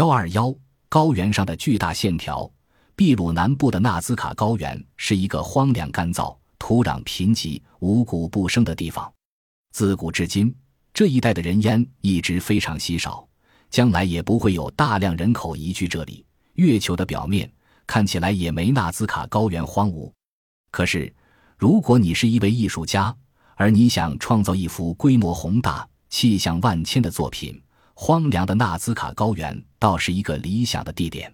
幺二幺高原上的巨大线条。秘鲁南部的纳兹卡高原是一个荒凉干燥、土壤贫瘠、五谷不生的地方。自古至今，这一带的人烟一直非常稀少，将来也不会有大量人口移居这里。月球的表面看起来也没纳兹卡高原荒芜。可是，如果你是一位艺术家，而你想创造一幅规模宏大、气象万千的作品，荒凉的纳兹卡高原倒是一个理想的地点。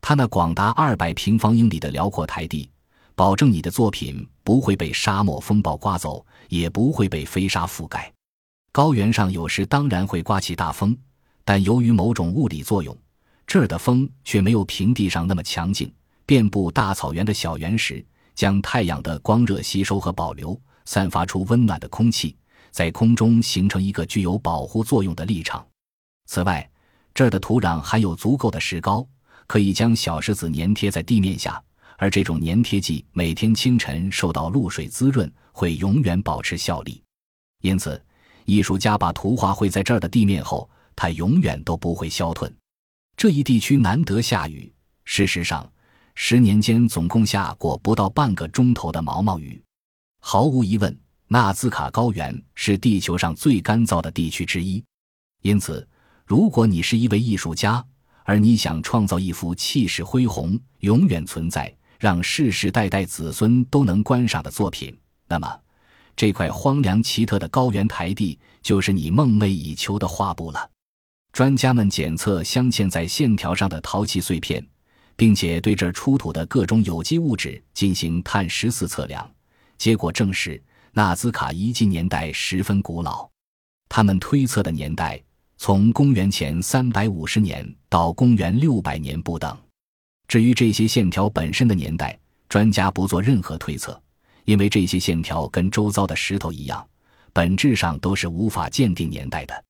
它那广达二百平方英里的辽阔台地，保证你的作品不会被沙漠风暴刮走，也不会被飞沙覆盖。高原上有时当然会刮起大风，但由于某种物理作用，这儿的风却没有平地上那么强劲。遍布大草原的小原石将太阳的光热吸收和保留，散发出温暖的空气，在空中形成一个具有保护作用的立场。此外，这儿的土壤含有足够的石膏。可以将小石子粘贴在地面下，而这种粘贴剂每天清晨受到露水滋润，会永远保持效力。因此，艺术家把图画绘在这儿的地面后，它永远都不会消退。这一地区难得下雨，事实上，十年间总共下过不到半个钟头的毛毛雨。毫无疑问，纳兹卡高原是地球上最干燥的地区之一。因此，如果你是一位艺术家，而你想创造一幅气势恢宏、永远存在、让世世代代子孙都能观赏的作品，那么这块荒凉奇特的高原台地就是你梦寐以求的画布了。专家们检测镶嵌在线条上的陶器碎片，并且对这出土的各种有机物质进行碳十四测量，结果证实纳兹卡遗迹年代十分古老。他们推测的年代。从公元前三百五十年到公元六百年不等。至于这些线条本身的年代，专家不做任何推测，因为这些线条跟周遭的石头一样，本质上都是无法鉴定年代的。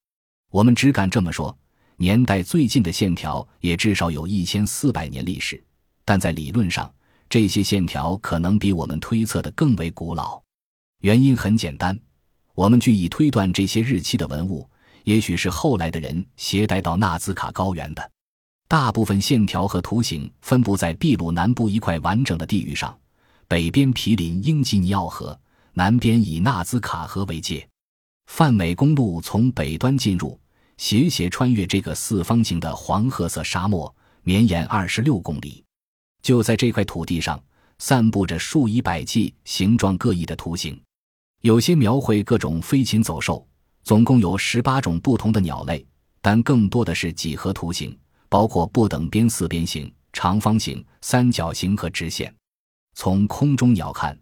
我们只敢这么说：年代最近的线条也至少有一千四百年历史。但在理论上，这些线条可能比我们推测的更为古老。原因很简单，我们据以推断这些日期的文物。也许是后来的人携带到纳兹卡高原的。大部分线条和图形分布在秘鲁南部一块完整的地域上，北边毗邻英吉尼奥河，南边以纳兹卡河为界。泛美公路从北端进入，斜斜穿越这个四方形的黄褐色沙漠，绵延二十六公里。就在这块土地上，散布着数以百计形状各异的图形，有些描绘各种飞禽走兽。总共有十八种不同的鸟类，但更多的是几何图形，包括不等边四边形、长方形、三角形和直线。从空中鸟看，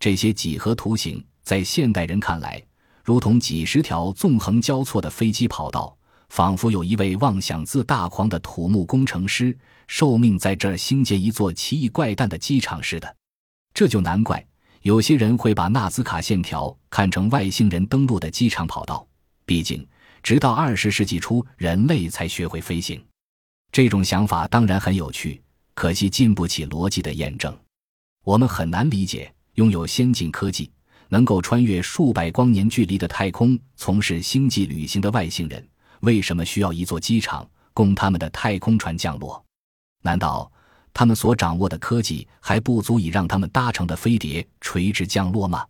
这些几何图形在现代人看来，如同几十条纵横交错的飞机跑道，仿佛有一位妄想自大狂的土木工程师受命在这儿兴建一座奇异怪诞的机场似的。这就难怪有些人会把纳兹卡线条看成外星人登陆的机场跑道。毕竟，直到二十世纪初，人类才学会飞行。这种想法当然很有趣，可惜经不起逻辑的验证。我们很难理解，拥有先进科技、能够穿越数百光年距离的太空从事星际旅行的外星人，为什么需要一座机场供他们的太空船降落？难道他们所掌握的科技还不足以让他们搭乘的飞碟垂直降落吗？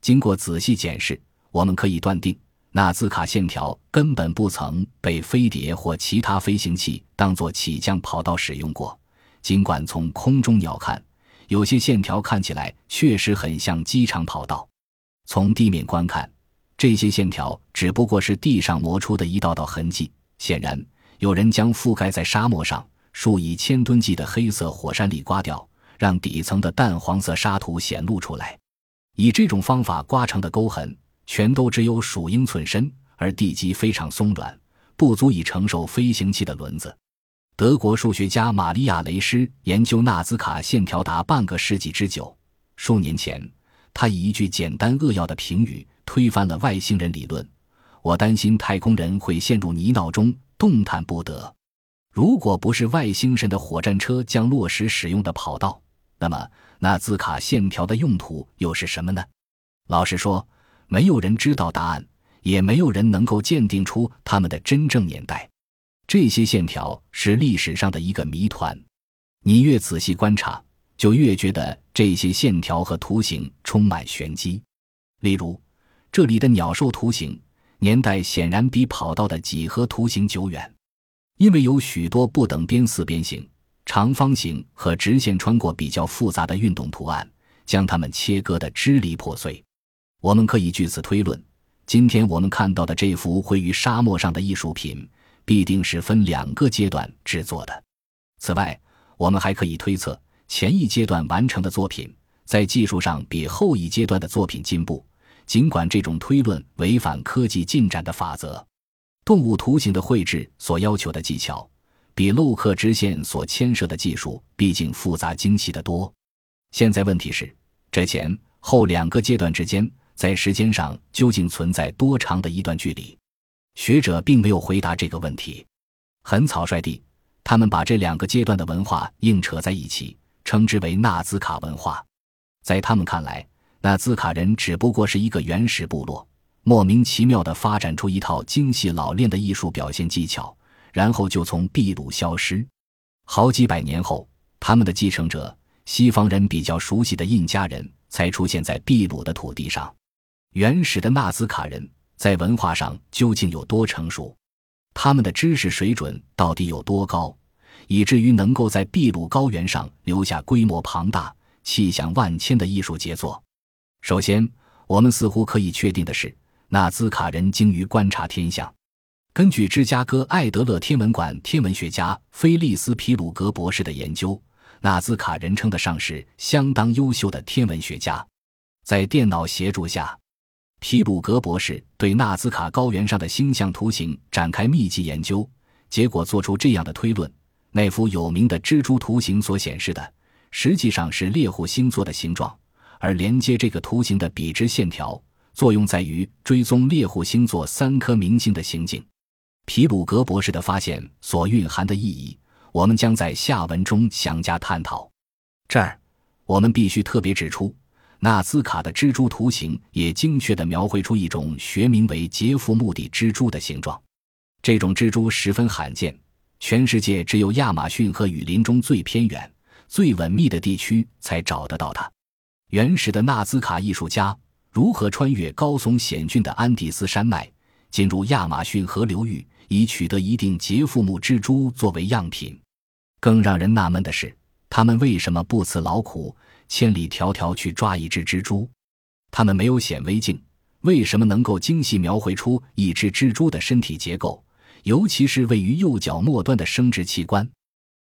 经过仔细检视，我们可以断定。纳兹卡线条根本不曾被飞碟或其他飞行器当作起降跑道使用过。尽管从空中鸟看，有些线条看起来确实很像机场跑道；从地面观看，这些线条只不过是地上磨出的一道道痕迹。显然，有人将覆盖在沙漠上数以千吨计的黑色火山粒刮掉，让底层的淡黄色沙土显露出来。以这种方法刮成的沟痕。全都只有数英寸深，而地基非常松软，不足以承受飞行器的轮子。德国数学家玛利亚·雷施研究纳兹卡线条达半个世纪之久。数年前，他以一句简单扼要的评语推翻了外星人理论：“我担心太空人会陷入泥淖中，动弹不得。如果不是外星人的火战车将落实使用的跑道，那么纳兹卡线条的用途又是什么呢？”老实说。没有人知道答案，也没有人能够鉴定出它们的真正年代。这些线条是历史上的一个谜团，你越仔细观察，就越觉得这些线条和图形充满玄机。例如，这里的鸟兽图形年代显然比跑道的几何图形久远，因为有许多不等边四边形、长方形和直线穿过比较复杂的运动图案，将它们切割得支离破碎。我们可以据此推论，今天我们看到的这幅绘于沙漠上的艺术品。必定是分两个阶段制作的。此外，我们还可以推测，前一阶段完成的作品在技术上比后一阶段的作品进步。尽管这种推论违反科技进展的法则，动物图形的绘制所要求的技巧，比镂刻直线所牵涉的技术毕竟复杂精细得多。现在问题是，这前后两个阶段之间，在时间上究竟存在多长的一段距离？学者并没有回答这个问题，很草率地，他们把这两个阶段的文化硬扯在一起，称之为纳兹卡文化。在他们看来，纳兹卡人只不过是一个原始部落，莫名其妙地发展出一套精细老练的艺术表现技巧，然后就从秘鲁消失。好几百年后，他们的继承者——西方人比较熟悉的印加人才出现在秘鲁的土地上。原始的纳斯卡人。在文化上究竟有多成熟？他们的知识水准到底有多高，以至于能够在秘鲁高原上留下规模庞大、气象万千的艺术杰作？首先，我们似乎可以确定的是，纳兹卡人精于观察天象。根据芝加哥艾德勒天文馆天文学家菲利斯皮鲁格博士的研究，纳兹卡人称得上是相当优秀的天文学家。在电脑协助下。皮鲁格博士对纳兹卡高原上的星象图形展开密集研究，结果做出这样的推论：那幅有名的蜘蛛图形所显示的，实际上是猎户星座的形状，而连接这个图形的笔直线条，作用在于追踪猎户星座三颗明星的行径。皮鲁格博士的发现所蕴含的意义，我们将在下文中详加探讨。这儿，我们必须特别指出。纳兹卡的蜘蛛图形也精确地描绘出一种学名为杰夫目的蜘蛛的形状。这种蜘蛛十分罕见，全世界只有亚马逊和雨林中最偏远、最稳密的地区才找得到它。原始的纳兹卡艺术家如何穿越高耸险峻的安第斯山脉，进入亚马逊河流域，以取得一定杰夫目蜘蛛作为样品？更让人纳闷的是，他们为什么不辞劳苦？千里迢迢去抓一只蜘蛛，他们没有显微镜，为什么能够精细描绘出一只蜘蛛的身体结构，尤其是位于右脚末端的生殖器官？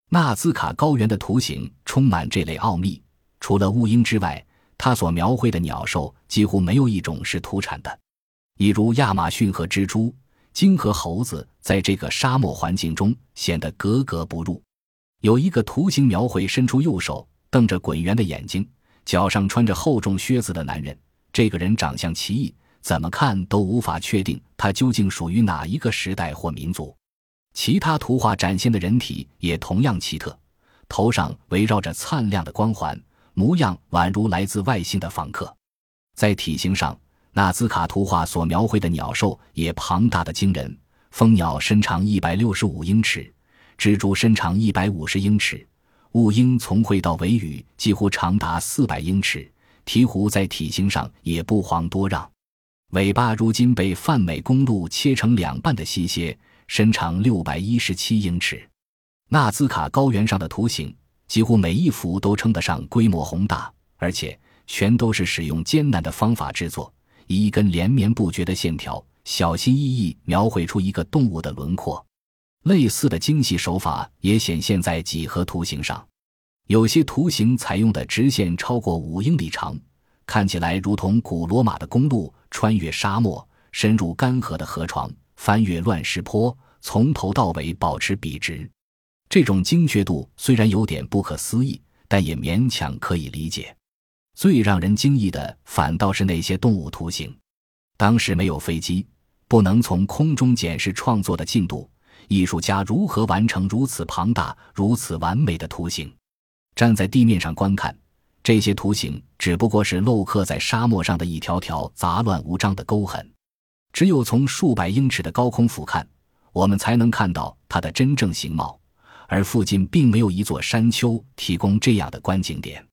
纳兹卡高原的图形充满这类奥秘。除了乌鹰之外，他所描绘的鸟兽几乎没有一种是土产的，比如亚马逊和蜘蛛、鲸和猴子，在这个沙漠环境中显得格格不入。有一个图形描绘伸出右手。瞪着滚圆的眼睛，脚上穿着厚重靴子的男人。这个人长相奇异，怎么看都无法确定他究竟属于哪一个时代或民族。其他图画展现的人体也同样奇特，头上围绕着灿亮的光环，模样宛如来自外星的访客。在体型上，纳兹卡图画所描绘的鸟兽也庞大的惊人。蜂鸟身长一百六十五英尺，蜘蛛身长一百五十英尺。雾鹰从喙到尾羽几乎长达四百英尺，鹈鹕在体型上也不遑多让。尾巴如今被泛美公路切成两半的西蝎，身长六百一十七英尺。纳兹卡高原上的图形几乎每一幅都称得上规模宏大，而且全都是使用艰难的方法制作，以一根连绵不绝的线条，小心翼翼描绘出一个动物的轮廓。类似的精细手法也显现在几何图形上，有些图形采用的直线超过五英里长，看起来如同古罗马的公路，穿越沙漠，深入干涸的河床，翻越乱石坡，从头到尾保持笔直。这种精确度虽然有点不可思议，但也勉强可以理解。最让人惊异的反倒是那些动物图形。当时没有飞机，不能从空中检视创作的进度。艺术家如何完成如此庞大、如此完美的图形？站在地面上观看，这些图形只不过是镂刻在沙漠上的一条条杂乱无章的沟痕。只有从数百英尺的高空俯瞰，我们才能看到它的真正形貌。而附近并没有一座山丘提供这样的观景点。